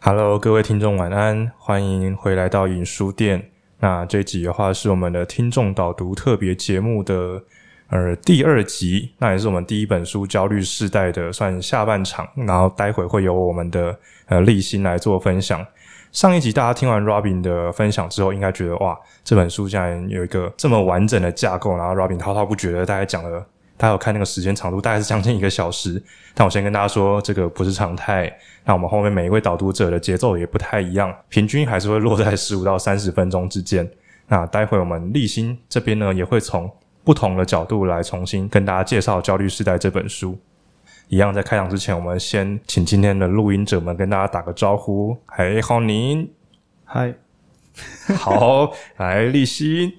Hello，各位听众晚安，欢迎回来到影书店。那这集的话是我们的听众导读特别节目的呃第二集，那也是我们第一本书《焦虑世代》的算下半场。然后待会会由我们的呃立新来做分享。上一集大家听完 Robin 的分享之后，应该觉得哇，这本书竟然有一个这么完整的架构，然后 Robin 滔滔不绝的大概讲了。大家有看那个时间长度，大概是将近一个小时。但我先跟大家说，这个不是常态。那我们后面每一位导读者的节奏也不太一样，平均还是会落在十五到三十分钟之间。那待会我们立新这边呢，也会从不同的角度来重新跟大家介绍《焦虑时代》这本书。一样，在开场之前，我们先请今天的录音者们跟大家打个招呼。嗨，浩宁，嗨，好，来立新。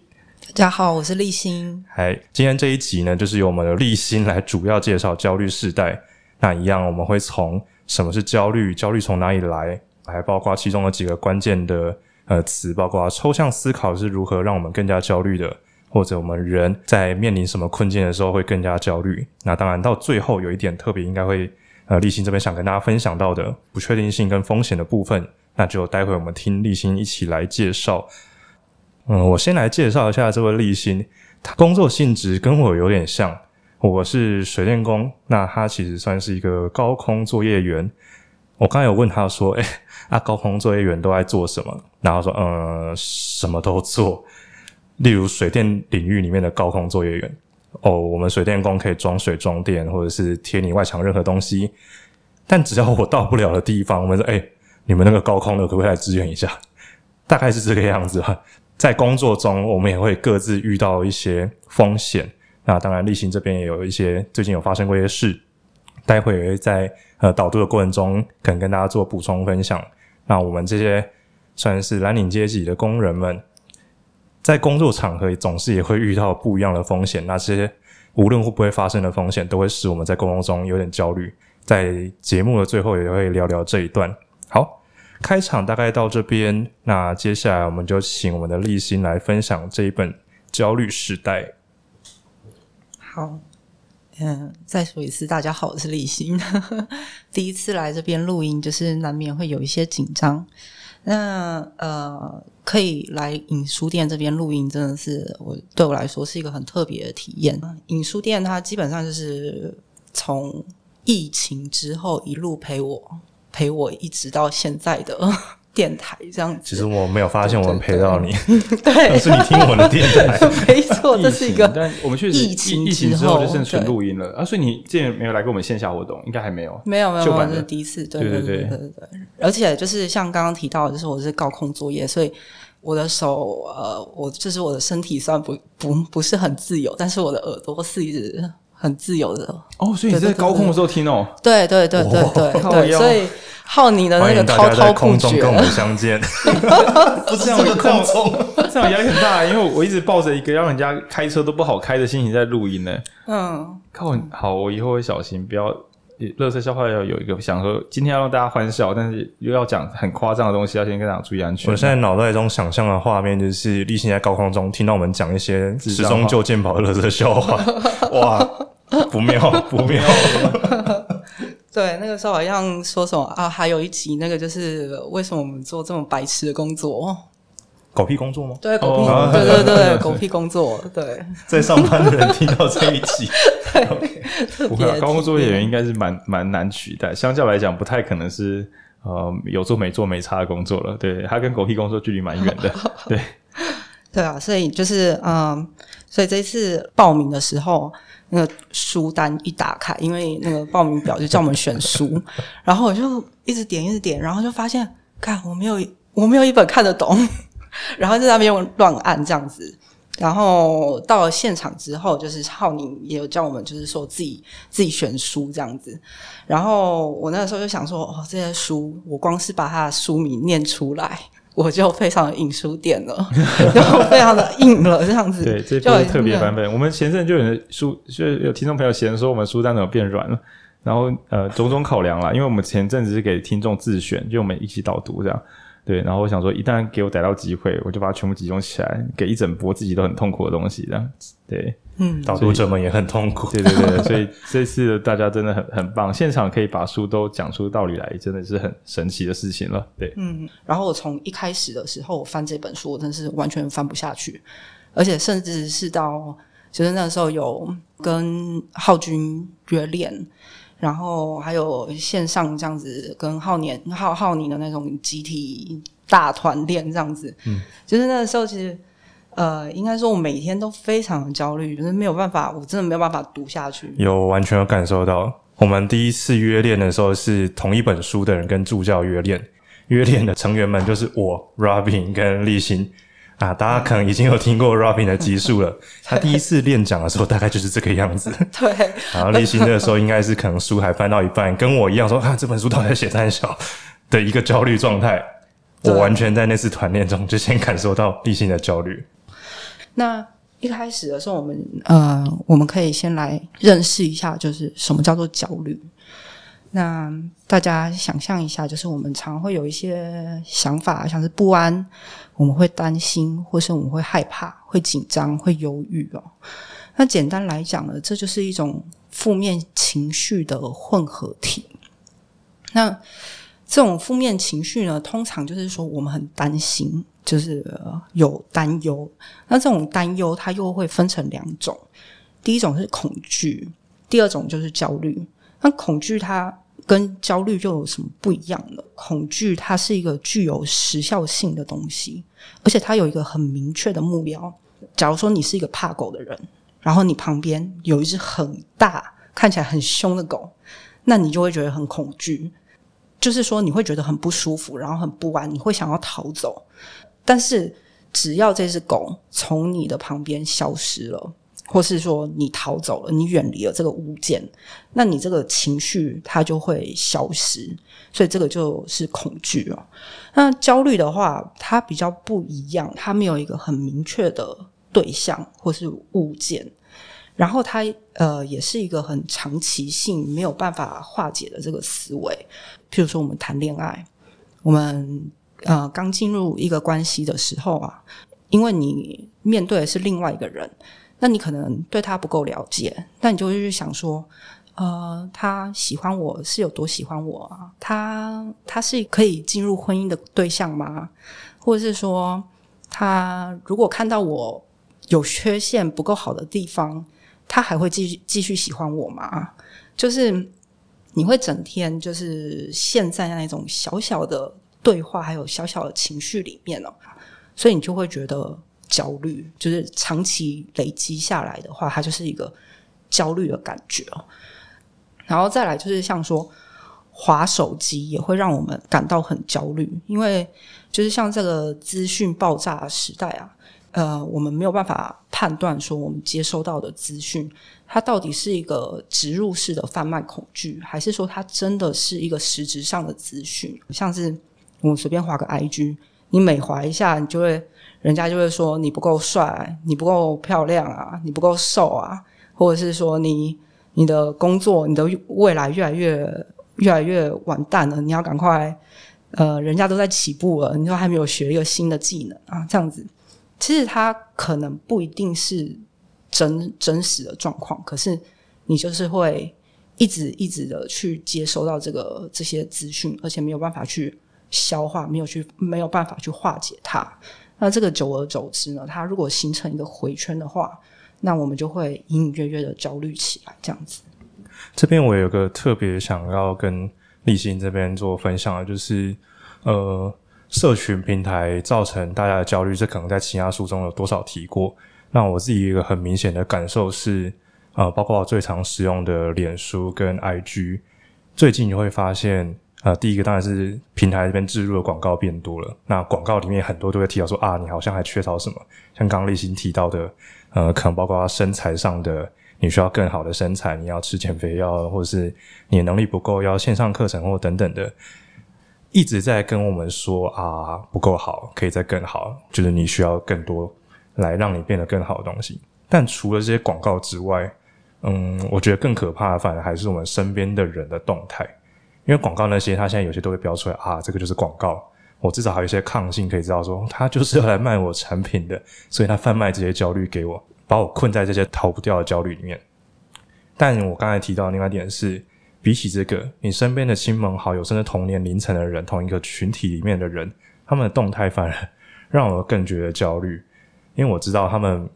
大家好，我是立新。嗨，今天这一集呢，就是由我们的立新来主要介绍焦虑世代。那一样，我们会从什么是焦虑，焦虑从哪里来，还包括其中的几个关键的呃词，包括抽象思考是如何让我们更加焦虑的，或者我们人在面临什么困境的时候会更加焦虑。那当然，到最后有一点特别，应该会呃立新这边想跟大家分享到的不确定性跟风险的部分，那就待会我们听立新一起来介绍。嗯，我先来介绍一下这位立新，他工作性质跟我有点像，我是水电工，那他其实算是一个高空作业员。我刚才有问他说：“诶，那高空作业员都在做什么？”然后说：“嗯，什么都做，例如水电领域里面的高空作业员。哦，我们水电工可以装水装电，或者是贴你外墙任何东西。但只要我到不了的地方，我们说：诶，你们那个高空的可不可以来支援一下？大概是这个样子吧。”在工作中，我们也会各自遇到一些风险。那当然，立新这边也有一些最近有发生过一些事，待会也会在呃导读的过程中，可能跟大家做补充分享。那我们这些算是蓝领阶级的工人们，在工作场合总是也会遇到不一样的风险。那这些无论会不会发生的风险，都会使我们在工作中有点焦虑。在节目的最后，也会聊聊这一段。好。开场大概到这边，那接下来我们就请我们的立新来分享这一本《焦虑时代》。好，嗯，再说一次，大家好，我是立新。第一次来这边录音，就是难免会有一些紧张。那呃，可以来影书店这边录音，真的是我对我来说是一个很特别的体验。影书店它基本上就是从疫情之后一路陪我。陪我一直到现在的 电台这样子，其实我没有发现我们陪到你，对，是你听我的电台，没错，这是一个。但我们确实疫情疫情之后就剩纯录音了。啊，所以你之前没有来过我们线下活动，应该还没有，没有没有，这是第一次，对对对对对对。而且就是像刚刚提到，就是我是高空作业，所以我的手呃，我就是我的身体虽然不不不是很自由，但是我的耳朵是一直。很自由的。哦，所以你在高空的时候听哦，对对对对对对，所以浩你的那个滔滔不绝，跟我们相见，不是这样，空中这样压力很大，因为我一直抱着一个让人家开车都不好开的心情在录音呢。嗯，靠，好，我以后会小心，不要，垃圾笑话要有一个想说，今天要让大家欢笑，但是又要讲很夸张的东西，要先跟大家注意安全。我现在脑袋中想象的画面就是立新在高空中听到我们讲一些时钟就健保的垃圾笑话，哇！不妙，不妙。对，那个时候好像说什么啊？还有一集，那个就是为什么我们做这么白痴的工作？狗屁工作吗？对，狗屁，哦、对对对，狗屁工作。对，在上班的人听到这一集，对，特别高工作业员应该是蛮蛮难取代，相较来讲，不太可能是呃有做没做没差的工作了。对，他跟狗屁工作距离蛮远的。对，对啊，所以就是嗯，所以这一次报名的时候。那个书单一打开，因为那个报名表就叫我们选书，然后我就一直点，一直点，然后就发现，看我没有，我没有一本看得懂，然后在那边乱按这样子，然后到了现场之后，就是浩宁也有叫我们，就是说自己自己选书这样子，然后我那个时候就想说，哦，这些书，我光是把它的书名念出来。我就非常的影书店了，就非常的硬了这样子。对，这不是特别版本。我们前阵就有人书，就有听众朋友嫌说我们书单怎么变软了。然后呃，种种考量啦，因为我们前阵子是给听众自选，就我们一起导读这样。对，然后我想说，一旦给我逮到机会，我就把它全部集中起来，给一整波自己都很痛苦的东西，这样子。对，嗯，导读者们也很痛苦。对对对，所以这次大家真的很很棒，现场可以把书都讲出道理来，真的是很神奇的事情了。对，嗯，然后我从一开始的时候我翻这本书，我真是完全翻不下去，而且甚至是到。就是那时候有跟浩君约练，然后还有线上这样子跟浩年、浩浩宁的那种集体大团练这样子。嗯，就是那个时候其实呃，应该说我每天都非常的焦虑，就是没有办法，我真的没有办法读下去。有完全有感受到，我们第一次约练的时候是同一本书的人跟助教约练，约练的成员们就是我 Robin 跟立新。啊，大家可能已经有听过 Robin 的集数了。他第一次练讲的时候，大概就是这个样子。对。然后立新的时候，应该是可能书还翻到一半，跟我一样说：“啊，这本书到底在写三小？”的一个焦虑状态。我完全在那次团练中就先感受到立新的焦虑。那一开始的时候，我们呃，我们可以先来认识一下，就是什么叫做焦虑。那大家想象一下，就是我们常会有一些想法，像是不安，我们会担心，或是我们会害怕、会紧张、会忧郁哦。那简单来讲呢，这就是一种负面情绪的混合体。那这种负面情绪呢，通常就是说我们很担心，就是有担忧。那这种担忧，它又会分成两种，第一种是恐惧，第二种就是焦虑。那恐惧它跟焦虑又有什么不一样呢？恐惧它是一个具有时效性的东西，而且它有一个很明确的目标。假如说你是一个怕狗的人，然后你旁边有一只很大、看起来很凶的狗，那你就会觉得很恐惧，就是说你会觉得很不舒服，然后很不安，你会想要逃走。但是只要这只狗从你的旁边消失了。或是说你逃走了，你远离了这个物件，那你这个情绪它就会消失，所以这个就是恐惧哦。那焦虑的话，它比较不一样，它没有一个很明确的对象或是物件，然后它呃也是一个很长期性没有办法化解的这个思维。譬如说我们谈恋爱，我们呃刚进入一个关系的时候啊，因为你面对的是另外一个人。那你可能对他不够了解，那你就会去想说，呃，他喜欢我是有多喜欢我啊？他他是可以进入婚姻的对象吗？或者是说，他如果看到我有缺陷不够好的地方，他还会继续继续喜欢我吗？就是你会整天就是陷在那种小小的对话，还有小小的情绪里面哦，所以你就会觉得。焦虑就是长期累积下来的话，它就是一个焦虑的感觉哦。然后再来就是像说滑手机也会让我们感到很焦虑，因为就是像这个资讯爆炸的时代啊，呃，我们没有办法判断说我们接收到的资讯，它到底是一个植入式的贩卖恐惧，还是说它真的是一个实质上的资讯？像是我随便划个 IG，你每划一下，你就会。人家就会说你不够帅，你不够漂亮啊，你不够瘦啊，或者是说你你的工作，你的未来越来越越来越完蛋了，你要赶快，呃，人家都在起步了，你都还没有学一个新的技能啊，这样子，其实他可能不一定是真真实的状况，可是你就是会一直一直的去接收到这个这些资讯，而且没有办法去消化，没有去没有办法去化解它。那这个久而久之呢，它如果形成一个回圈的话，那我们就会隐隐约约的焦虑起来，这样子。这边我有个特别想要跟立新这边做分享的，就是呃，社群平台造成大家的焦虑，这可能在其他书中有多少提过。那我自己一个很明显的感受是，呃，包括我最常使用的脸书跟 IG，最近你会发现。呃，第一个当然是平台这边置入的广告变多了。那广告里面很多都会提到说啊，你好像还缺少什么，像刚刚立新提到的，呃，可能包括身材上的，你需要更好的身材，你要吃减肥药，或者是你的能力不够，要线上课程或等等的，一直在跟我们说啊，不够好，可以再更好，就是你需要更多来让你变得更好的东西。但除了这些广告之外，嗯，我觉得更可怕的反而还是我们身边的人的动态。因为广告那些，它现在有些都会标出来啊，这个就是广告，我至少还有一些抗性，可以知道说他就是要来卖我产品的，所以他贩卖这些焦虑给我，把我困在这些逃不掉的焦虑里面。但我刚才提到另外一点是，比起这个，你身边的亲朋好友，甚至同年龄层的人，同一个群体里面的人，他们的动态反而 让我更觉得焦虑，因为我知道他们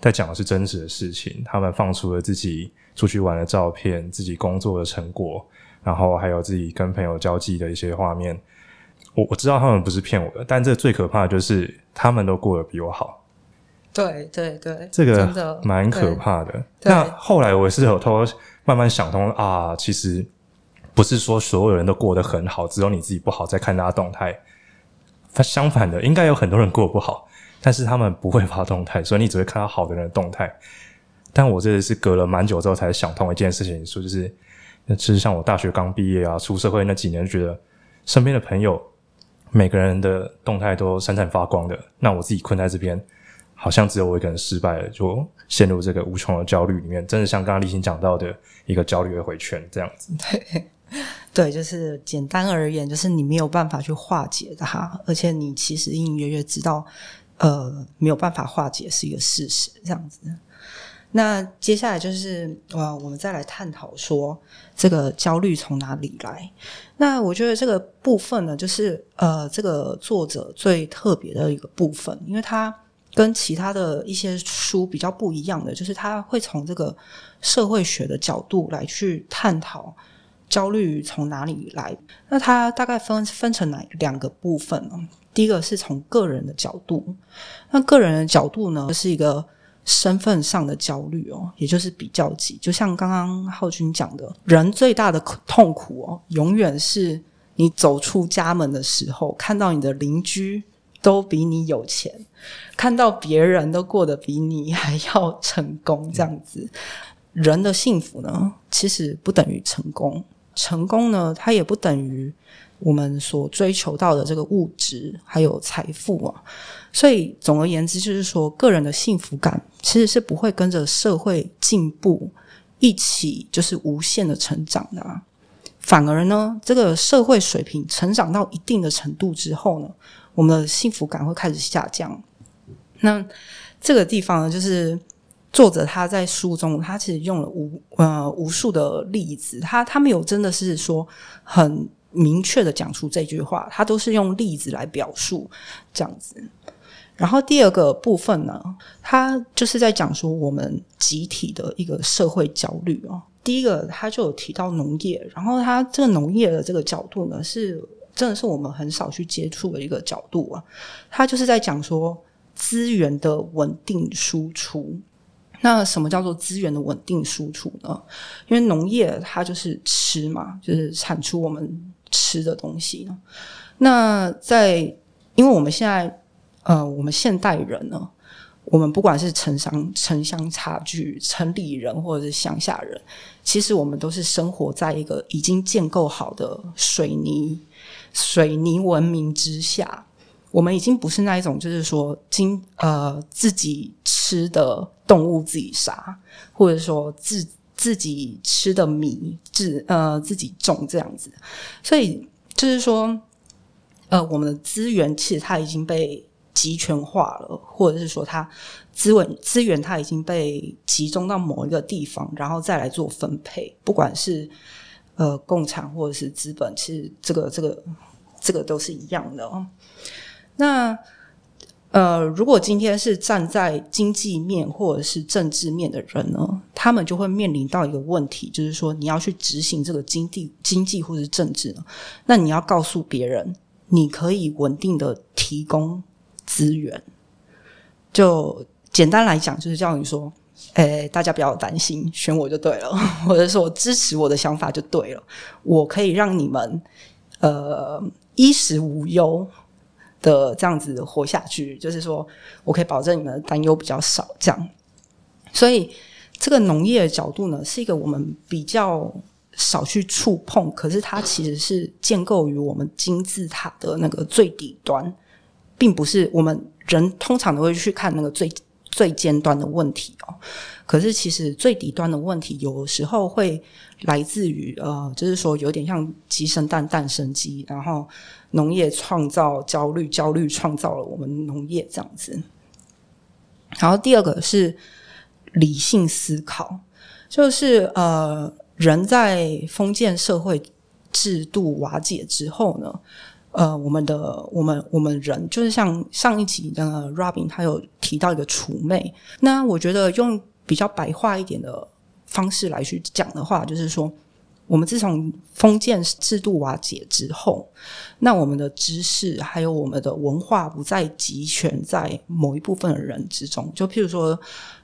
在讲的是真实的事情，他们放出了自己出去玩的照片，自己工作的成果，然后还有自己跟朋友交际的一些画面。我我知道他们不是骗我的，但这最可怕的就是他们都过得比我好。对对对，这个蛮可怕的。那后来我是有偷慢慢想通啊，其实不是说所有人都过得很好，只有你自己不好，在看他动态。他相反的，应该有很多人过得不好，但是他们不会发动态，所以你只会看到好的人的动态。但我这里是隔了蛮久之后才想通一件事情，说就是，那其实像我大学刚毕业啊，出社会那几年，觉得身边的朋友。每个人的动态都闪闪发光的，那我自己困在这边，好像只有我一个人失败了，就陷入这个无穷的焦虑里面。真的像刚刚立新讲到的一个焦虑的回圈这样子。对，就是简单而言，就是你没有办法去化解的哈，而且你其实隐隐约约知道，呃，没有办法化解是一个事实，这样子。那接下来就是呃，我们再来探讨说这个焦虑从哪里来。那我觉得这个部分呢，就是呃，这个作者最特别的一个部分，因为他跟其他的一些书比较不一样的，就是他会从这个社会学的角度来去探讨焦虑从哪里来。那他大概分分成哪两个部分呢？第一个是从个人的角度，那个人的角度呢，是一个。身份上的焦虑哦，也就是比较级，就像刚刚浩君讲的，人最大的痛苦哦，永远是你走出家门的时候，看到你的邻居都比你有钱，看到别人都过得比你还要成功，这样子。人的幸福呢，其实不等于成功，成功呢，它也不等于我们所追求到的这个物质还有财富啊。所以，总而言之，就是说，个人的幸福感其实是不会跟着社会进步一起就是无限的成长的啊。反而呢，这个社会水平成长到一定的程度之后呢，我们的幸福感会开始下降。那这个地方呢，就是作者他在书中，他其实用了无呃无数的例子，他他没有真的是说很明确的讲出这句话，他都是用例子来表述这样子。然后第二个部分呢，他就是在讲说我们集体的一个社会焦虑哦。第一个他就有提到农业，然后他这个农业的这个角度呢，是真的是我们很少去接触的一个角度啊。他就是在讲说资源的稳定输出。那什么叫做资源的稳定输出呢？因为农业它就是吃嘛，就是产出我们吃的东西。那在因为我们现在。呃，我们现代人呢，我们不管是城乡城乡差距、城里人或者是乡下人，其实我们都是生活在一个已经建构好的水泥水泥文明之下。我们已经不是那一种，就是说，经呃自己吃的动物自己杀，或者说自自己吃的米自呃自己种这样子。所以就是说，呃，我们的资源其实它已经被。集权化了，或者是说，它资源资源它已经被集中到某一个地方，然后再来做分配。不管是呃共产或者是资本，其实这个这个这个都是一样的。那呃，如果今天是站在经济面或者是政治面的人呢，他们就会面临到一个问题，就是说你要去执行这个经济经济或者是政治，那你要告诉别人，你可以稳定的提供。资源，就简单来讲，就是叫你说，诶，大家不要担心，选我就对了，或者说我支持我的想法就对了，我可以让你们呃衣食无忧的这样子活下去，就是说我可以保证你们的担忧比较少，这样。所以这个农业的角度呢，是一个我们比较少去触碰，可是它其实是建构于我们金字塔的那个最底端。并不是我们人通常都会去看那个最最尖端的问题哦。可是其实最底端的问题，有时候会来自于呃，就是说有点像鸡生蛋，蛋生鸡，然后农业创造焦虑，焦虑创造了我们农业这样子。然后第二个是理性思考，就是呃，人在封建社会制度瓦解之后呢，呃，我们的我们我们人就是像上一集的 Robin 他有提到一个储魅，那我觉得用比较白话一点的方式来去讲的话，就是说，我们自从封建制度瓦解之后，那我们的知识还有我们的文化不再集权在某一部分的人之中，就譬如说，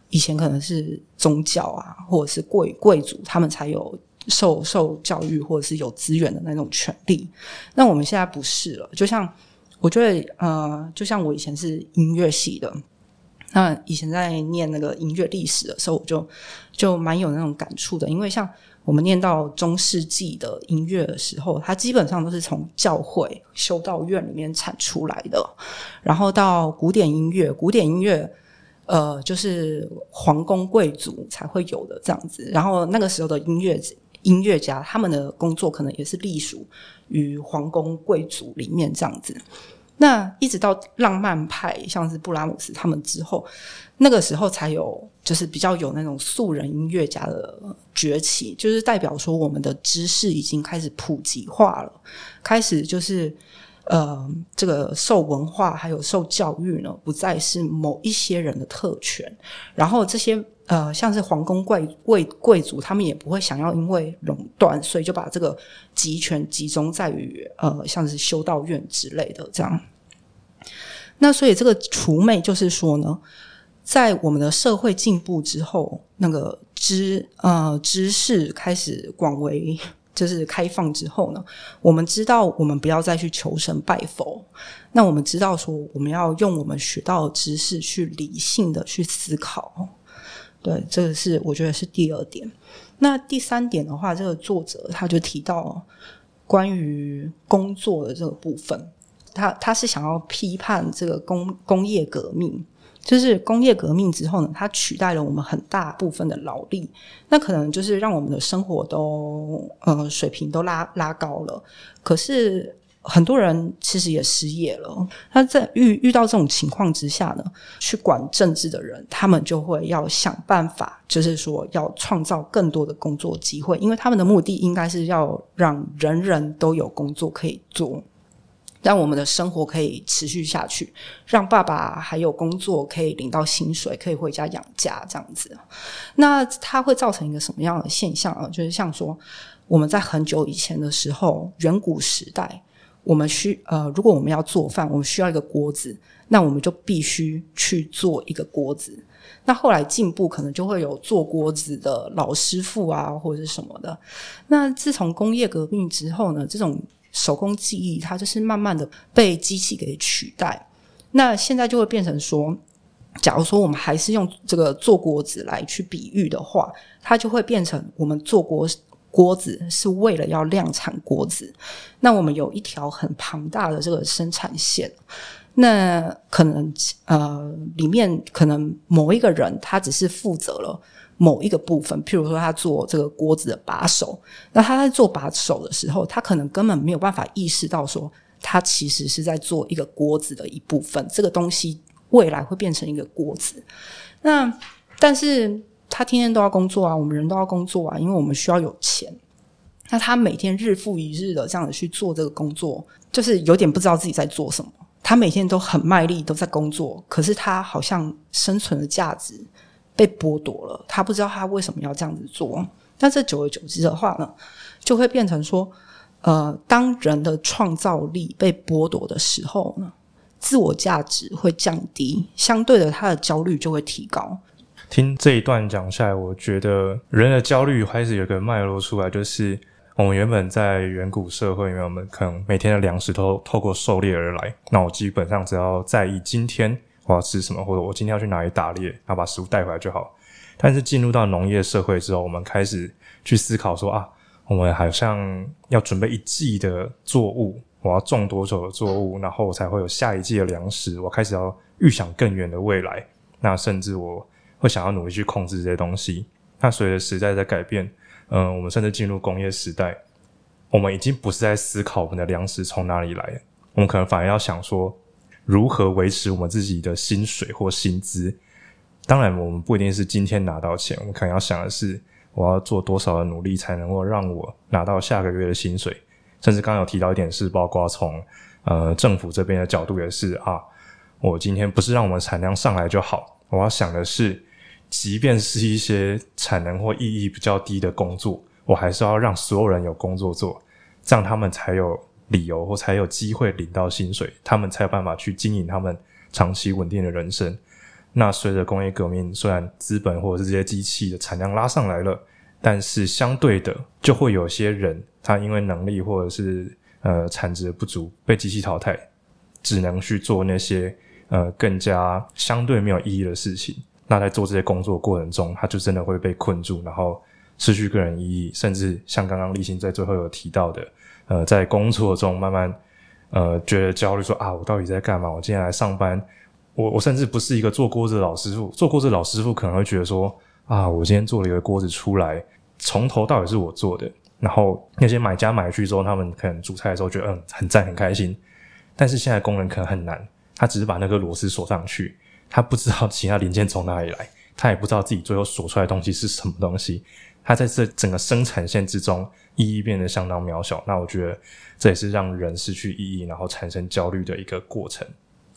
以前可能是宗教啊，或者是贵贵族，他们才有。受受教育或者是有资源的那种权利，那我们现在不是了。就像我觉得，呃，就像我以前是音乐系的，那以前在念那个音乐历史的时候，我就就蛮有那种感触的。因为像我们念到中世纪的音乐的时候，它基本上都是从教会修道院里面产出来的，然后到古典音乐，古典音乐。呃，就是皇宫贵族才会有的这样子，然后那个时候的音乐音乐家，他们的工作可能也是隶属于皇宫贵族里面这样子。那一直到浪漫派，像是布拉姆斯他们之后，那个时候才有，就是比较有那种素人音乐家的崛起，就是代表说我们的知识已经开始普及化了，开始就是。呃，这个受文化还有受教育呢，不再是某一些人的特权。然后这些呃，像是皇宫贵贵贵族，他们也不会想要因为垄断，所以就把这个集权集中在于呃，像是修道院之类的这样。那所以这个除魅就是说呢，在我们的社会进步之后，那个知呃知识开始广为。就是开放之后呢，我们知道我们不要再去求神拜佛，那我们知道说我们要用我们学到的知识去理性的去思考。对，这个是我觉得是第二点。那第三点的话，这个作者他就提到关于工作的这个部分，他他是想要批判这个工工业革命。就是工业革命之后呢，它取代了我们很大部分的劳力，那可能就是让我们的生活都呃水平都拉拉高了。可是很多人其实也失业了。那在遇遇到这种情况之下呢，去管政治的人，他们就会要想办法，就是说要创造更多的工作机会，因为他们的目的应该是要让人人都有工作可以做。让我们的生活可以持续下去，让爸爸还有工作可以领到薪水，可以回家养家这样子。那它会造成一个什么样的现象啊？就是像说我们在很久以前的时候，远古时代，我们需呃，如果我们要做饭，我们需要一个锅子，那我们就必须去做一个锅子。那后来进步，可能就会有做锅子的老师傅啊，或者是什么的。那自从工业革命之后呢，这种手工技艺，它就是慢慢的被机器给取代。那现在就会变成说，假如说我们还是用这个做锅子来去比喻的话，它就会变成我们做锅锅子是为了要量产锅子。那我们有一条很庞大的这个生产线，那可能呃里面可能某一个人他只是负责了。某一个部分，譬如说他做这个锅子的把手，那他在做把手的时候，他可能根本没有办法意识到说，他其实是在做一个锅子的一部分。这个东西未来会变成一个锅子。那但是他天天都要工作啊，我们人都要工作啊，因为我们需要有钱。那他每天日复一日的这样子去做这个工作，就是有点不知道自己在做什么。他每天都很卖力，都在工作，可是他好像生存的价值。被剥夺了，他不知道他为什么要这样子做。但这久而久之的话呢，就会变成说，呃，当人的创造力被剥夺的时候呢，自我价值会降低，相对的，他的焦虑就会提高。听这一段讲下来，我觉得人的焦虑开始有个脉络出来，就是我们原本在远古社会里面，我们可能每天的粮食都 透过狩猎而来，那我基本上只要在意今天。我要吃什么，或者我今天要去哪里打猎，然后把食物带回来就好。但是进入到农业社会之后，我们开始去思考说啊，我们好像要准备一季的作物，我要种多久的作物，然后我才会有下一季的粮食。我开始要预想更远的未来。那甚至我会想要努力去控制这些东西。那随着时代在改变，嗯、我们甚至进入工业时代，我们已经不是在思考我们的粮食从哪里来，我们可能反而要想说，如何维持我们自己的薪水或薪资。当然，我们不一定是今天拿到钱，我们可能要想的是，我要做多少的努力才能够让我拿到下个月的薪水。甚至刚刚有提到一点是，包括从呃政府这边的角度也是啊，我今天不是让我们产量上来就好，我要想的是，即便是一些产能或意义比较低的工作，我还是要让所有人有工作做，这样他们才有理由或才有机会领到薪水，他们才有办法去经营他们长期稳定的人生。那随着工业革命，虽然资本或者是这些机器的产量拉上来了，但是相对的就会有些人。他因为能力或者是呃产值不足被机器淘汰，只能去做那些呃更加相对没有意义的事情。那在做这些工作过程中，他就真的会被困住，然后失去个人意义，甚至像刚刚立新在最后有提到的，呃，在工作中慢慢呃觉得焦虑，说啊，我到底在干嘛？我今天来上班，我我甚至不是一个做锅子的老师傅，做锅子的老师傅可能会觉得说啊，我今天做了一个锅子出来，从头到尾是我做的。然后那些买家买去之后，他们可能煮菜的时候觉得嗯很赞很开心，但是现在工人可能很难，他只是把那个螺丝锁上去，他不知道其他零件从哪里来，他也不知道自己最后锁出来的东西是什么东西，他在这整个生产线之中意义变得相当渺小。那我觉得这也是让人失去意义，然后产生焦虑的一个过程。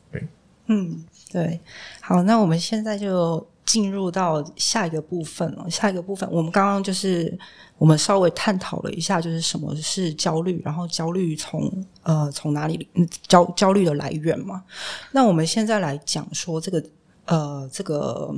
对，嗯，对，好，那我们现在就。进入到下一个部分了。下一个部分，我们刚刚就是我们稍微探讨了一下，就是什么是焦虑，然后焦虑从呃从哪里焦焦虑的来源嘛。那我们现在来讲说这个呃这个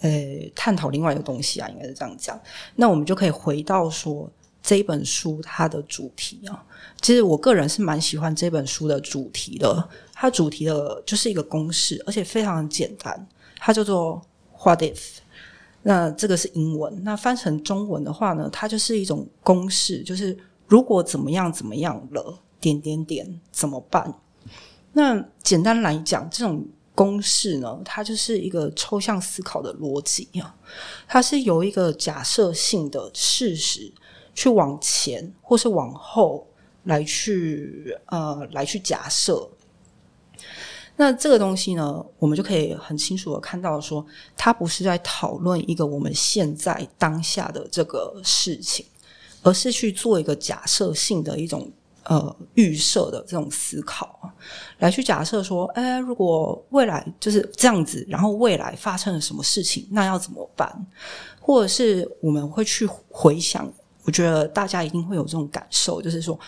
呃探讨另外一个东西啊，应该是这样讲。那我们就可以回到说这本书它的主题啊。其实我个人是蛮喜欢这本书的主题的，它主题的就是一个公式，而且非常简单，它叫做。What if？那这个是英文，那翻成中文的话呢，它就是一种公式，就是如果怎么样怎么样了，点点点怎么办？那简单来讲，这种公式呢，它就是一个抽象思考的逻辑啊，它是由一个假设性的事实去往前或是往后来去呃来去假设。那这个东西呢，我们就可以很清楚的看到说，它不是在讨论一个我们现在当下的这个事情，而是去做一个假设性的一种呃预设的这种思考，来去假设说，哎，如果未来就是这样子，然后未来发生了什么事情，那要怎么办？或者是我们会去回想，我觉得大家一定会有这种感受，就是说，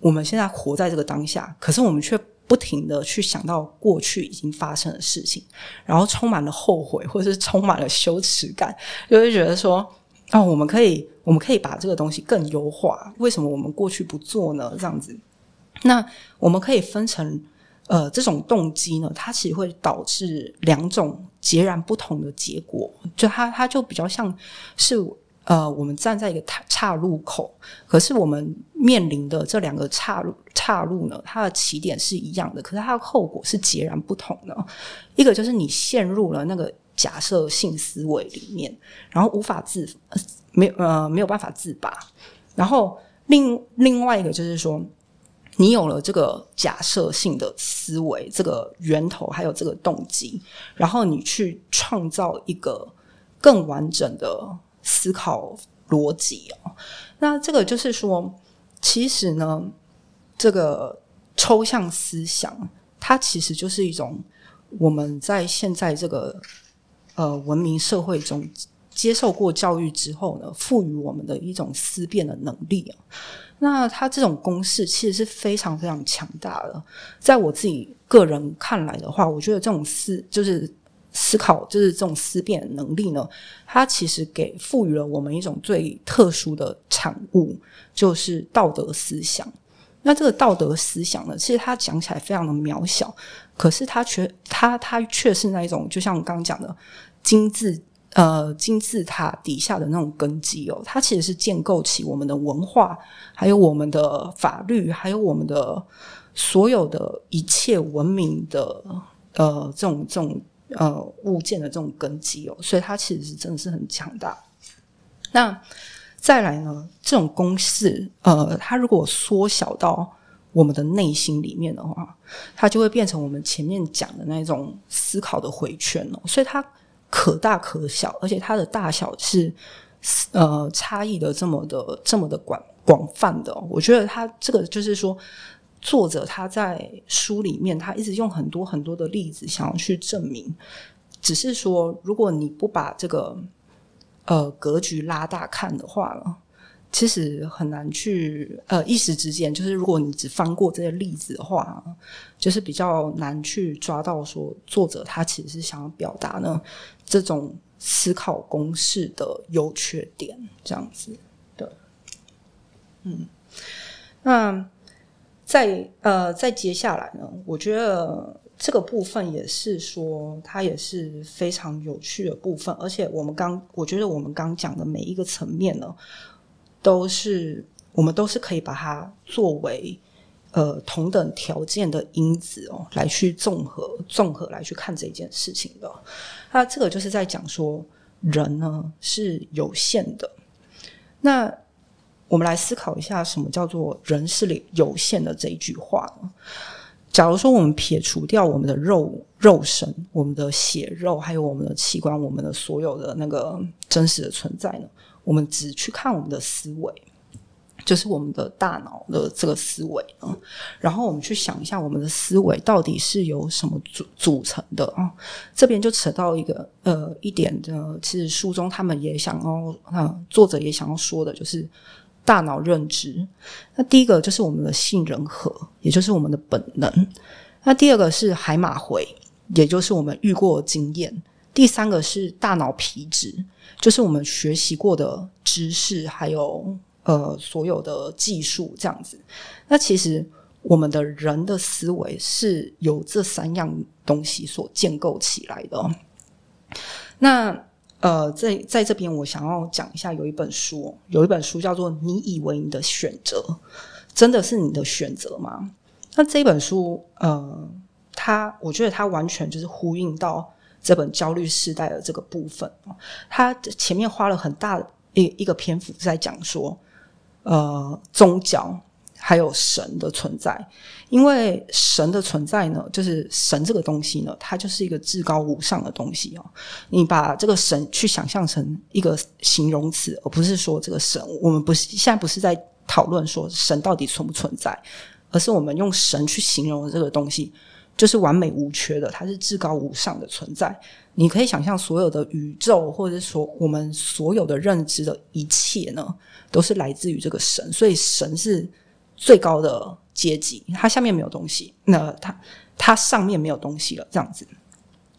我们现在活在这个当下，可是我们却。不停的去想到过去已经发生的事情，然后充满了后悔，或者是充满了羞耻感，就会觉得说，哦，我们可以，我们可以把这个东西更优化。为什么我们过去不做呢？这样子，那我们可以分成，呃，这种动机呢，它其实会导致两种截然不同的结果。就它，它就比较像是。呃，我们站在一个岔岔路口，可是我们面临的这两个岔路岔路呢，它的起点是一样的，可是它的后果是截然不同的。一个就是你陷入了那个假设性思维里面，然后无法自没呃没有办法自拔。然后另另外一个就是说，你有了这个假设性的思维，这个源头还有这个动机，然后你去创造一个更完整的。思考逻辑哦，那这个就是说，其实呢，这个抽象思想，它其实就是一种我们在现在这个呃文明社会中接受过教育之后呢，赋予我们的一种思辨的能力啊。那它这种公式其实是非常非常强大的，在我自己个人看来的话，我觉得这种思就是。思考就是这种思辨能力呢，它其实给赋予了我们一种最特殊的产物，就是道德思想。那这个道德思想呢，其实它讲起来非常的渺小，可是它却它它却是那一种，就像我刚刚讲的金字呃金字塔底下的那种根基哦，它其实是建构起我们的文化，还有我们的法律，还有我们的所有的一切文明的呃这种这种。呃物件的这种根基哦，所以它其实是真的是很强大。那再来呢，这种公式，呃，它如果缩小到我们的内心里面的话，它就会变成我们前面讲的那种思考的回圈哦。所以它可大可小，而且它的大小是呃差异的这么的这么的广广泛的哦。我觉得它这个就是说，作者他在书里面，他一直用很多很多的例子想要去证明，只是说，如果你不把这个呃格局拉大看的话呢，其实很难去呃一时之间，就是如果你只翻过这些例子的话，就是比较难去抓到说作者他其实是想要表达呢这种思考公式的优缺点这样子。对，嗯，那在呃在接下来呢，我觉得这个部分也是说它也是非常有趣的部分，而且我们刚我觉得我们刚讲的每一个层面呢。都是我们都是可以把它作为呃同等条件的因子哦，来去综合综合来去看这件事情的。那这个就是在讲说人呢是有限的。那我们来思考一下，什么叫做人是有限的这一句话呢？假如说我们撇除掉我们的肉肉身、我们的血肉，还有我们的器官、我们的所有的那个真实的存在呢？我们只去看我们的思维，就是我们的大脑的这个思维啊，然后我们去想一下，我们的思维到底是由什么组组成的啊？这边就扯到一个呃一点的，其实书中他们也想要，嗯，作者也想要说的，就是大脑认知。那第一个就是我们的杏仁核，也就是我们的本能。那第二个是海马回，也就是我们遇过的经验。第三个是大脑皮质。就是我们学习过的知识，还有呃所有的技术这样子。那其实我们的人的思维是由这三样东西所建构起来的。那呃，在在这边我想要讲一下，有一本书，有一本书叫做《你以为你的选择真的是你的选择吗》？那这本书呃，它我觉得它完全就是呼应到。这本焦虑世代的这个部分，他前面花了很大一一个篇幅在讲说，呃，宗教还有神的存在，因为神的存在呢，就是神这个东西呢，它就是一个至高无上的东西哦。你把这个神去想象成一个形容词，而不是说这个神，我们不是现在不是在讨论说神到底存不存在，而是我们用神去形容这个东西。就是完美无缺的，它是至高无上的存在。你可以想象，所有的宇宙，或者说我们所有的认知的一切呢，都是来自于这个神。所以神是最高的阶级，它下面没有东西，那它它上面没有东西了，这样子。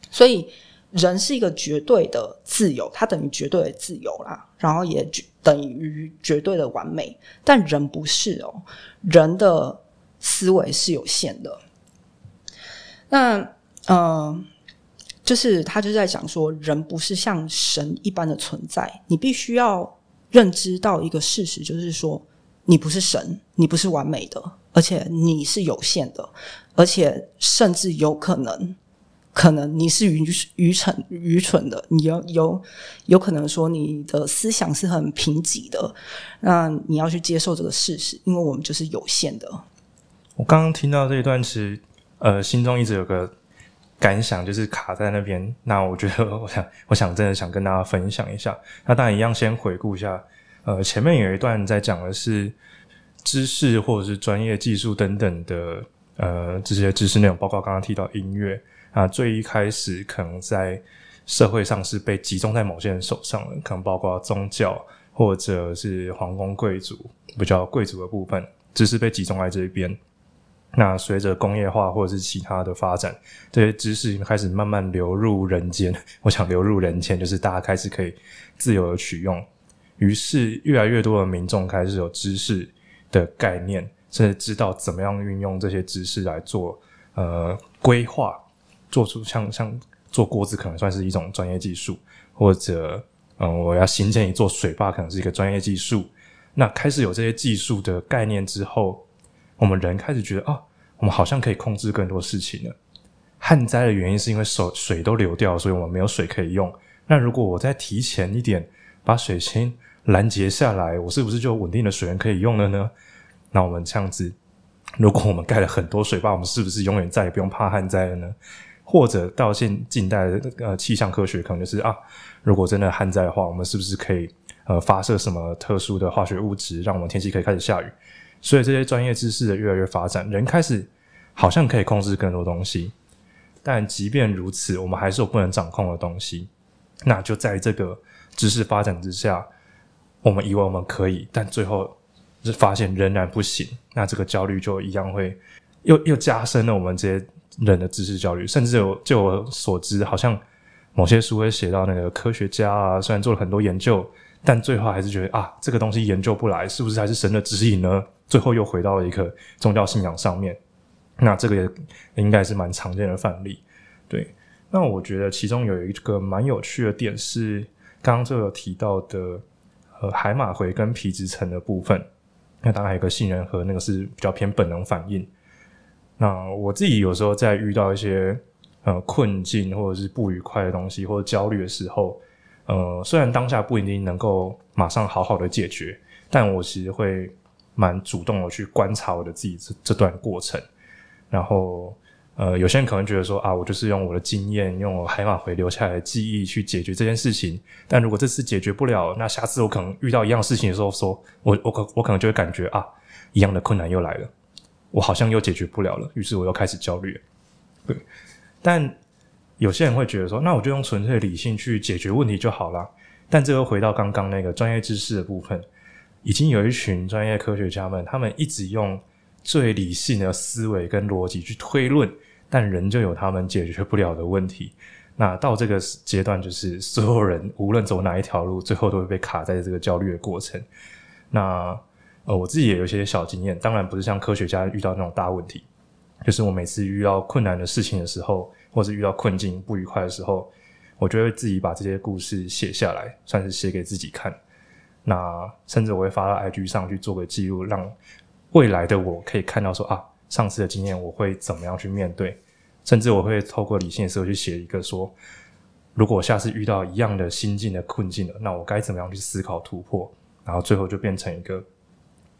所以人是一个绝对的自由，它等于绝对的自由啦，然后也等于绝对的完美。但人不是哦，人的思维是有限的。那嗯、呃，就是他就在讲说，人不是像神一般的存在。你必须要认知到一个事实，就是说，你不是神，你不是完美的，而且你是有限的，而且甚至有可能，可能你是愚愚蠢愚蠢的，你有有有可能说你的思想是很贫瘠的。那你要去接受这个事实，因为我们就是有限的。我刚刚听到这一段词。呃，心中一直有个感想，就是卡在那边。那我觉得，我想，我想真的想跟大家分享一下。那当然一样，先回顾一下。呃，前面有一段在讲的是知识或者是专业技术等等的呃这些知识内容，包括刚刚提到音乐啊。最一开始可能在社会上是被集中在某些人手上的，可能包括宗教或者是皇宫贵族，比较贵族的部分，知识被集中在这一边。那随着工业化或者是其他的发展，这些知识开始慢慢流入人间。我想流入人间，就是大家开始可以自由的取用。于是，越来越多的民众开始有知识的概念，甚至知道怎么样运用这些知识来做呃规划，做出像像做锅子可能算是一种专业技术，或者嗯、我要新建一座水坝可能是一个专业技术。那开始有这些技术的概念之后。我们人开始觉得啊，我们好像可以控制更多事情了，旱灾的原因是因为水水都流掉，所以我们没有水可以用。那如果我再提前一点把水先拦截下来，我是不是就有稳定的水源可以用了呢？那我们这样子，如果我们盖了很多水坝，我们是不是永远再也不用怕旱灾了呢？或者到现近代的呃气象科学，可能就是啊，如果真的旱灾的话，我们是不是可以呃发射什么特殊的化学物质，让我们天气可以开始下雨？所以这些专业知识的越来越发展，人开始好像可以控制更多东西。但即便如此，我们还是有不能掌控的东西。那就在这个知识发展之下，我们以为我们可以，但最后是发现仍然不行。那这个焦虑就一样会又又加深了我们这些人的知识焦虑。甚至有就我所知，好像某些书会写到那个科学家啊，虽然做了很多研究，但最后还是觉得啊，这个东西研究不来，是不是还是神的指引呢？最后又回到了一个宗教信仰上面。那这个也应该是蛮常见的范例，对。那我觉得其中有一个蛮有趣的点是，刚刚就有提到的，呃，海马回跟皮质层的部分。那当然还有个杏仁核，那个是比较偏本能反应。那我自己有时候在遇到一些呃困境或者是不愉快的东西或者焦虑的时候，呃，虽然当下不一定能够马上好好的解决，但我其实会蛮主动的去观察我的自己这这段过程。然后，呃，有些人可能觉得说啊，我就是用我的经验，用我海马回留下来的记忆去解决这件事情。但如果这次解决不了，那下次我可能遇到一样事情的时候，说我我可我可能就会感觉啊，一样的困难又来了，我好像又解决不了了，于是我又开始焦虑。对，但有些人会觉得说，那我就用纯粹理性去解决问题就好了。但这又回到刚刚那个专业知识的部分，已经有一群专业科学家们，他们一直用。最理性的思维跟逻辑去推论，但仍旧有他们解决不了的问题。那到这个阶段，就是 所有人无论走哪一条路，最后都会被卡在这个焦虑的过程。那呃，我自己也有一些小经验，当然不是像科学家遇到那种大问题，就是我每次遇到困难的事情的时候，或是遇到困境不愉快的时候，我就会自己把这些故事写下来，算是写给自己看。那甚至我会发到 IG 上去做个记录，让。未来的我可以看到说啊，上次的经验我会怎么样去面对，甚至我会透过理性的时候去写一个说，如果我下次遇到一样的心境的困境了，那我该怎么样去思考突破，然后最后就变成一个有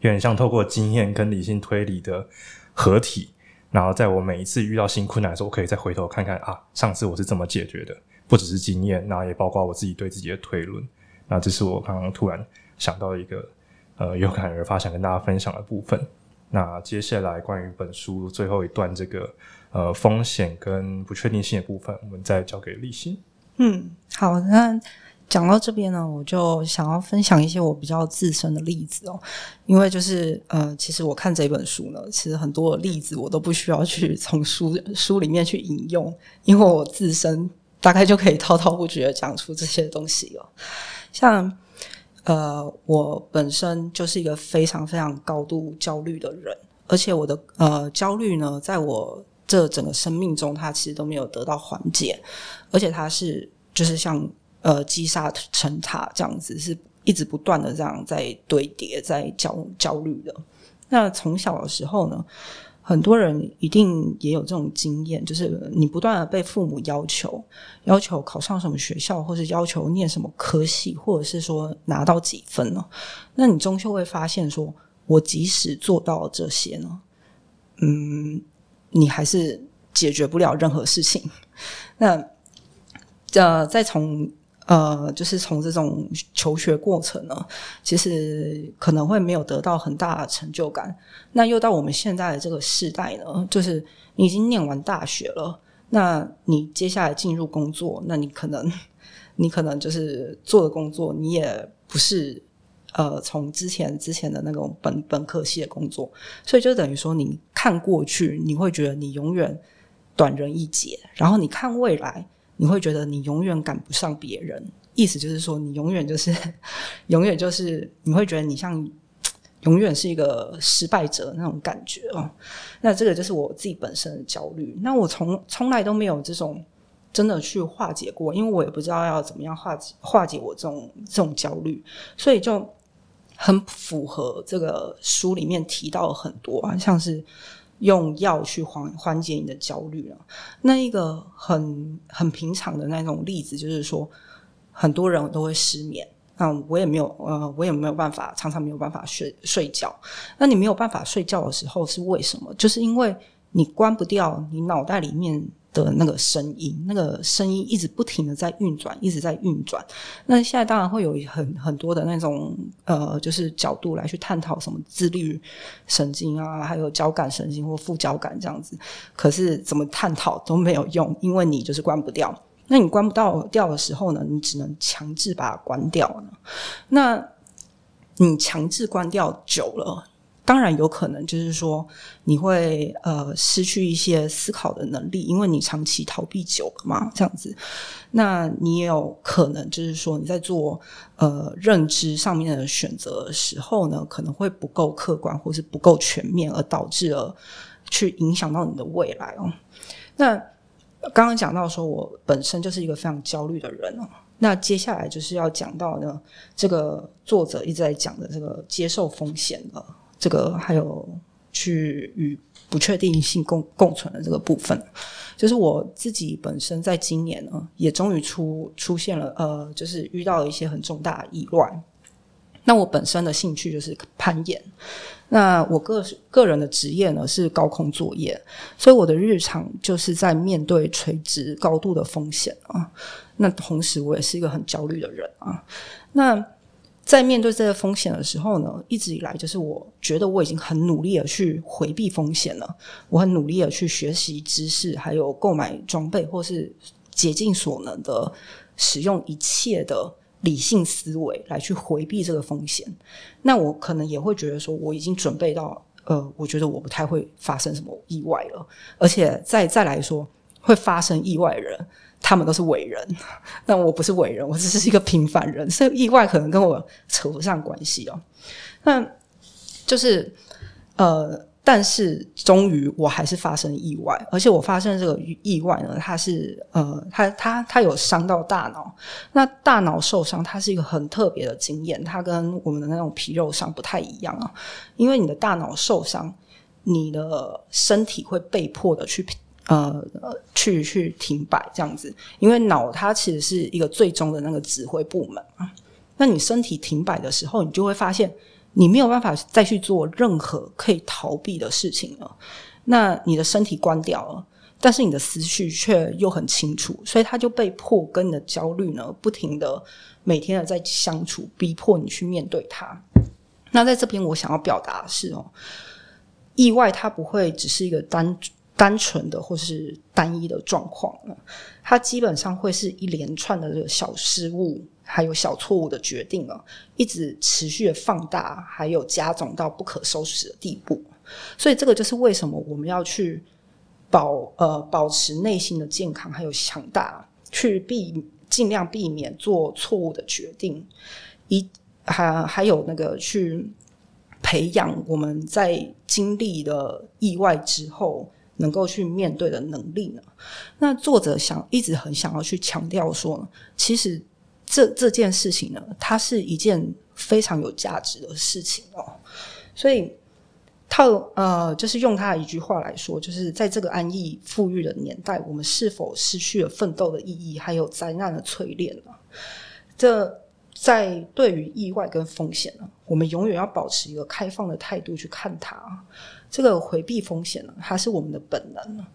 点像透过经验跟理性推理的合体，然后在我每一次遇到新困难的时候，我可以再回头看看啊，上次我是怎么解决的，不只是经验，那也包括我自己对自己的推论，那这是我刚刚突然想到一个。呃，有感而发，想跟大家分享的部分。那接下来关于本书最后一段这个呃风险跟不确定性的部分，我们再交给立新。嗯，好，那讲到这边呢，我就想要分享一些我比较自身的例子哦。因为就是呃，其实我看这本书呢，其实很多的例子我都不需要去从书书里面去引用，因为我自身大概就可以滔滔不绝的讲出这些东西了，像。呃，我本身就是一个非常非常高度焦虑的人，而且我的呃焦虑呢，在我这整个生命中，它其实都没有得到缓解，而且它是就是像呃积沙成塔这样子，是一直不断的这样在堆叠，在焦焦虑的。那从小的时候呢，很多人一定也有这种经验，就是你不断的被父母要求，要求考上什么学校，或是要求念什么科系，或者是说拿到几分呢？那你终究会发现说，说我即使做到了这些呢，嗯，你还是解决不了任何事情。那呃，再从。呃，就是从这种求学过程呢，其实可能会没有得到很大的成就感。那又到我们现在的这个世代呢，就是你已经念完大学了，那你接下来进入工作，那你可能，你可能就是做的工作，你也不是呃从之前之前的那种本本科系的工作，所以就等于说，你看过去，你会觉得你永远短人一截，然后你看未来。你会觉得你永远赶不上别人，意思就是说，你永远就是，永远就是，你会觉得你像永远是一个失败者那种感觉哦。那这个就是我自己本身的焦虑。那我从从来都没有这种真的去化解过，因为我也不知道要怎么样化解化解我这种这种焦虑，所以就很符合这个书里面提到很多啊，像是用药去缓缓解你的焦虑了。那一个很很平常的那种例子，就是说很多人都会失眠。嗯，我也没有，呃，我也没有办法，常常没有办法睡睡觉。那你没有办法睡觉的时候是为什么？就是因为你关不掉你脑袋里面的那个声音，那个声音一直不停的在运转，一直在运转。那现在当然会有很很多的那种，呃，就是角度来去探讨什么自律神经啊，还有交感神经或副交感这样子。可是怎么探讨都没有用，因为你就是关不掉。那你关不到掉的时候呢？你只能强制把它关掉。那你强制关掉久了，当然有可能就是说你会呃失去一些思考的能力，因为你长期逃避久了嘛，这样子。那你也有可能就是说你在做呃认知上面的选择的时候呢，可能会不够客观或是不够全面，而导致了去影响到你的未来哦。那刚刚讲到说，我本身就是一个非常焦虑的人哦。那接下来就是要讲到呢，这个作者一直在讲的这个接受风险了这个，还有去与不确定性共共存的这个部分。就是我自己本身在今年呢，也终于出出现了，呃，就是遇到了一些很重大的意外。那我本身的兴趣就是攀岩。那我个个人的职业呢是高空作业，所以我的日常就是在面对垂直高度的风险啊。那同时我也是一个很焦虑的人啊。那在面对这个风险的时候呢，一直以来就是我觉得我已经很努力的去回避风险了，我很努力的去学习知识，还有购买装备，或是竭尽所能的使用一切的。理性思维来去回避这个风险，那我可能也会觉得说，我已经准备到，呃，我觉得我不太会发生什么意外了。而且再再来说，会发生意外的人，他们都是伟人，那我不是伟人，我只是一个平凡人，所以意外可能跟我扯不上关系哦。那就是呃。但是终于我还是发生意外，而且我发生这个意外呢，它是呃，它它它有伤到大脑。那大脑受伤，它是一个很特别的经验，它跟我们的那种皮肉伤不太一样啊。因为你的大脑受伤，你的身体会被迫的去呃去去停摆这样子，因为脑它其实是一个最终的那个指挥部门啊。那你身体停摆的时候，你就会发现。你没有办法再去做任何可以逃避的事情了，那你的身体关掉了，但是你的思绪却又很清楚，所以他就被迫跟你的焦虑呢，不停的每天的在相处，逼迫你去面对它。那在这边我想要表达的是哦，意外它不会只是一个单单纯的或是单一的状况了，它基本上会是一连串的这个小失误。还有小错误的决定啊，一直持续的放大，还有加重到不可收拾的地步。所以这个就是为什么我们要去保呃保持内心的健康还有强大，去避尽量避免做错误的决定，一还还有那个去培养我们在经历了意外之后能够去面对的能力呢。那作者想一直很想要去强调说，其实。这这件事情呢，它是一件非常有价值的事情哦。所以套呃，就是用他的一句话来说，就是在这个安逸富裕的年代，我们是否失去了奋斗的意义，还有灾难的淬炼呢？这在对于意外跟风险呢，我们永远要保持一个开放的态度去看它。这个回避风险呢，它是我们的本能。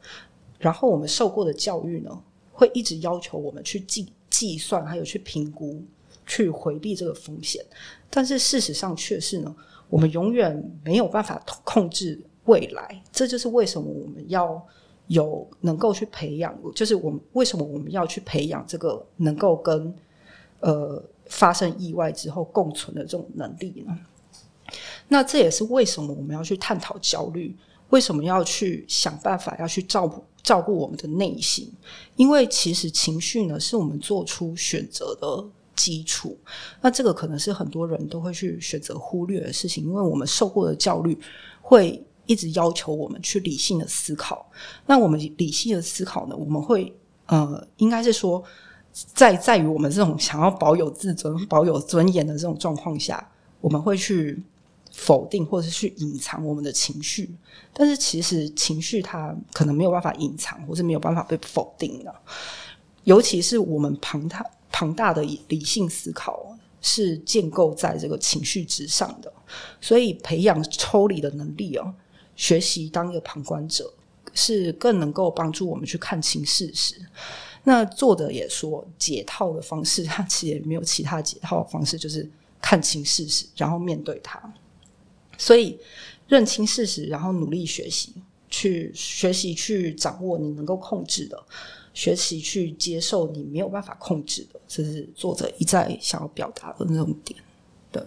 然后我们受过的教育呢，会一直要求我们去计。计算还有去评估，去回避这个风险，但是事实上却是呢，我们永远没有办法控制未来。这就是为什么我们要有能够去培养，就是我们为什么我们要去培养这个能够跟呃发生意外之后共存的这种能力呢？那这也是为什么我们要去探讨焦虑，为什么要去想办法要去照顾。照顾我们的内心，因为其实情绪呢，是我们做出选择的基础。那这个可能是很多人都会去选择忽略的事情，因为我们受过的教育会一直要求我们去理性的思考。那我们理性的思考呢，我们会呃，应该是说，在在于我们这种想要保有自尊、保有尊严的这种状况下，我们会去否定或者是去隐藏我们的情绪，但是其实情绪它可能没有办法隐藏，或是没有办法被否定的。尤其是我们庞大庞大的理性思考是建构在这个情绪之上的，所以培养抽离的能力哦，学习当一个旁观者，是更能够帮助我们去看清事实。那作者也说，解套的方式，他其实也没有其他解套的方式，就是看清事实，然后面对它。所以，认清事实，然后努力学习，去学习去掌握你能够控制的，学习去接受你没有办法控制的，这是作者一再想要表达的那种点。对，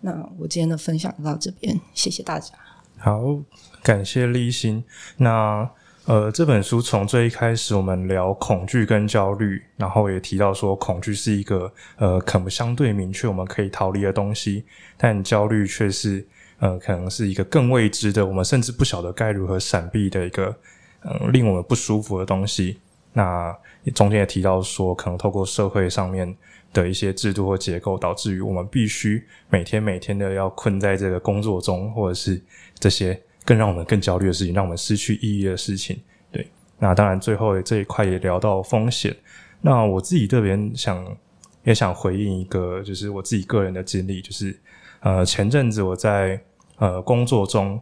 那我今天的分享到这边，谢谢大家。好，感谢立新。那呃，这本书从最一开始我们聊恐惧跟焦虑，然后也提到说，恐惧是一个呃，可能相对明确我们可以逃离的东西，但焦虑却是。呃，可能是一个更未知的，我们甚至不晓得该如何闪避的一个，嗯、令我们不舒服的东西。那中间也提到说，可能透过社会上面的一些制度或结构，导致于我们必须每天每天的要困在这个工作中，或者是这些更让我们更焦虑的事情，让我们失去意义的事情。对，那当然最后这一块也聊到风险。那我自己这边想也想回应一个，就是我自己个人的经历，就是呃，前阵子我在。呃，工作中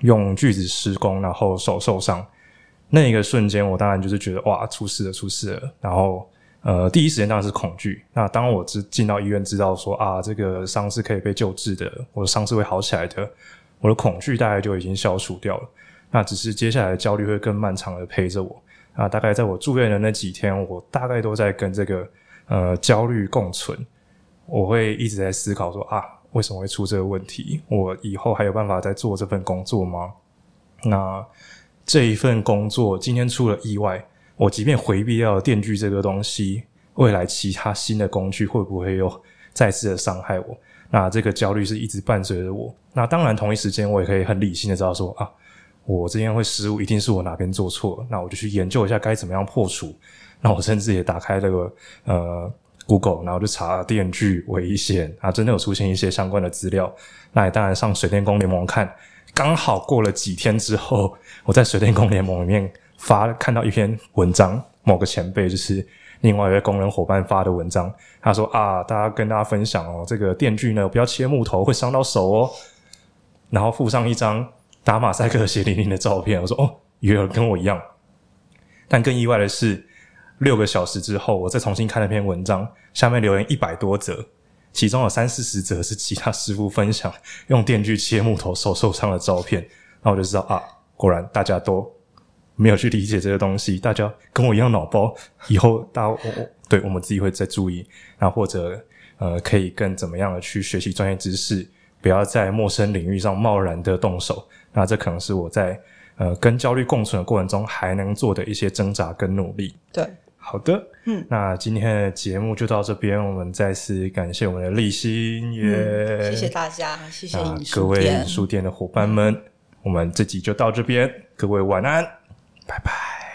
用锯子施工，然后手受伤，那一个瞬间，我当然就是觉得哇，出事了，出事了。然后，呃，第一时间当然是恐惧。那当我知进到医院，知道说啊，这个伤是可以被救治的，我的伤是会好起来的，我的恐惧大概就已经消除掉了。那只是接下来的焦虑会更漫长的陪着我。啊，大概在我住院的那几天，我大概都在跟这个呃焦虑共存。我会一直在思考说啊。为什么会出这个问题？我以后还有办法再做这份工作吗？那这一份工作今天出了意外，我即便回避掉了电锯这个东西，未来其他新的工具会不会又再次的伤害我？那这个焦虑是一直伴随着我。那当然，同一时间我也可以很理性的知道说啊，我今天会失误，一定是我哪边做错了。那我就去研究一下该怎么样破除。那我甚至也打开这个呃。Google，然后就查电锯危险啊，真的有出现一些相关的资料。那也当然上水电工联盟看，刚好过了几天之后，我在水电工联盟里面发看到一篇文章，某个前辈就是另外一位工人伙伴发的文章，他说啊，大家跟大家分享哦，这个电锯呢不要切木头，会伤到手哦。然后附上一张打马赛克血淋淋的照片，我说哦，有人跟我一样。但更意外的是。六个小时之后，我再重新看那篇文章，下面留言一百多则，其中有三四十则是其他师傅分享用电锯切木头手受伤的照片，然后我就知道啊，果然大家都没有去理解这些东西，大家跟我一样脑包，以后大家我我对我们自己会再注意，那或者呃可以更怎么样的去学习专业知识，不要在陌生领域上贸然的动手，那这可能是我在呃跟焦虑共存的过程中还能做的一些挣扎跟努力，对。好的，嗯，那今天的节目就到这边，我们再次感谢我们的立新，也、嗯，谢谢大家，谢谢各位影书店的伙伴们，嗯、我们这集就到这边，各位晚安，拜拜。